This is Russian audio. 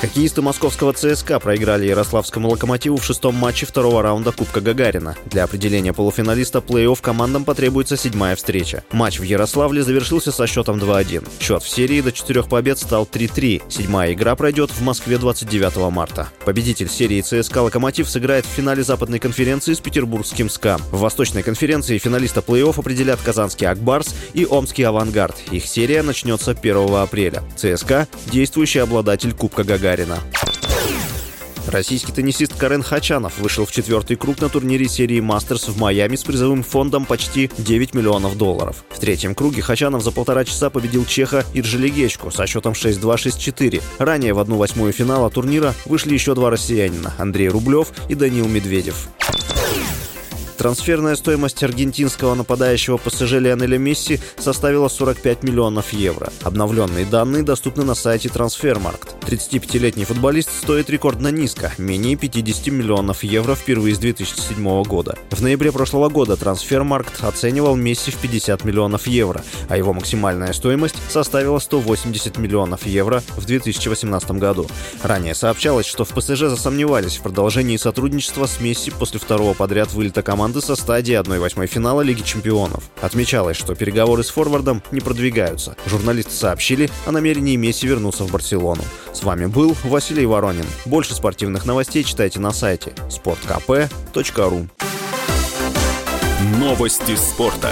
Хоккеисты московского ЦСКА проиграли Ярославскому «Локомотиву» в шестом матче второго раунда Кубка Гагарина. Для определения полуфиналиста плей-офф командам потребуется седьмая встреча. Матч в Ярославле завершился со счетом 2-1. Счет в серии до четырех побед стал 3-3. Седьмая игра пройдет в Москве 29 марта. Победитель серии ЦСКА «Локомотив» сыграет в финале западной конференции с петербургским СКА. В восточной конференции финалиста плей-офф определят казанский «Акбарс» и омский «Авангард». Их серия начнется 1 апреля. ЦСКА – действующий обладатель Кубка Гагарина. Гагарина. Российский теннисист Карен Хачанов вышел в четвертый круг на турнире серии «Мастерс» в Майами с призовым фондом почти 9 миллионов долларов. В третьем круге Хачанов за полтора часа победил чеха Иржели Гечку со счетом 6-2-6-4. Ранее в одну восьмую финала турнира вышли еще два россиянина – Андрей Рублев и Данил Медведев. Трансферная стоимость аргентинского нападающего ПСЖ Лионеля Месси составила 45 миллионов евро. Обновленные данные доступны на сайте Трансфермаркт. 35-летний футболист стоит рекордно низко – менее 50 миллионов евро впервые с 2007 года. В ноябре прошлого года Трансфермаркт оценивал Месси в 50 миллионов евро, а его максимальная стоимость составила 180 миллионов евро в 2018 году. Ранее сообщалось, что в ПСЖ засомневались в продолжении сотрудничества с Месси после второго подряд вылета команды команды со стадии 1-8 финала Лиги чемпионов. Отмечалось, что переговоры с форвардом не продвигаются. Журналисты сообщили о намерении Месси вернуться в Барселону. С вами был Василий Воронин. Больше спортивных новостей читайте на сайте sportkp.ru Новости спорта.